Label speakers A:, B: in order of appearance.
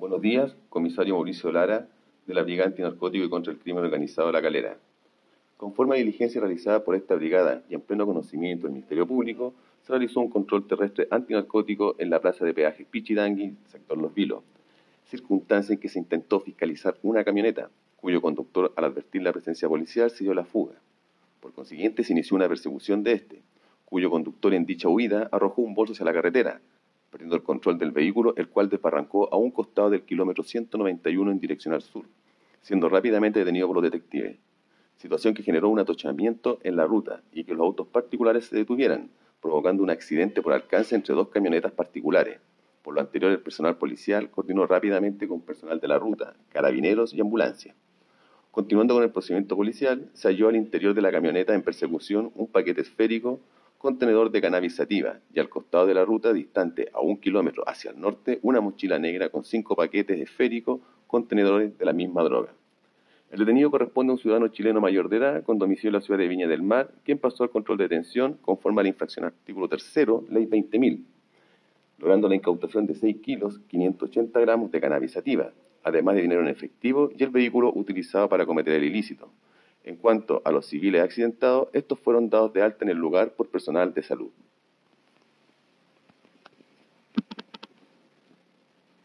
A: Buenos días, comisario Mauricio Lara, de la Brigada Antinarcótico y contra el Crimen Organizado de La Calera. Conforme a la diligencia realizada por esta brigada y en pleno conocimiento del Ministerio Público, se realizó un control terrestre antinarcótico en la plaza de peaje Pichidangui, sector Los Vilos, circunstancia en que se intentó fiscalizar una camioneta, cuyo conductor, al advertir la presencia policial, dio la fuga. Por consiguiente, se inició una persecución de este, cuyo conductor en dicha huida arrojó un bolso hacia la carretera, perdiendo el control del vehículo, el cual desbarrancó a un costado del kilómetro 191 en dirección al sur, siendo rápidamente detenido por los detectives. Situación que generó un atochamiento en la ruta y que los autos particulares se detuvieran, provocando un accidente por alcance entre dos camionetas particulares. Por lo anterior, el personal policial coordinó rápidamente con personal de la ruta, carabineros y ambulancia. Continuando con el procedimiento policial, se halló al interior de la camioneta en persecución un paquete esférico contenedor de cannabis sativa y al costado de la ruta, distante a un kilómetro hacia el norte, una mochila negra con cinco paquetes esféricos contenedores de la misma droga. El detenido corresponde a un ciudadano chileno mayor de edad con domicilio en la ciudad de Viña del Mar, quien pasó al control de detención conforme a la infracción artículo tercero, ley 20.000, logrando la incautación de 6 kilos 580 gramos de cannabis sativa, además de dinero en efectivo y el vehículo utilizado para cometer el ilícito. En cuanto a los civiles accidentados, estos fueron dados de alta en el lugar por personal de salud.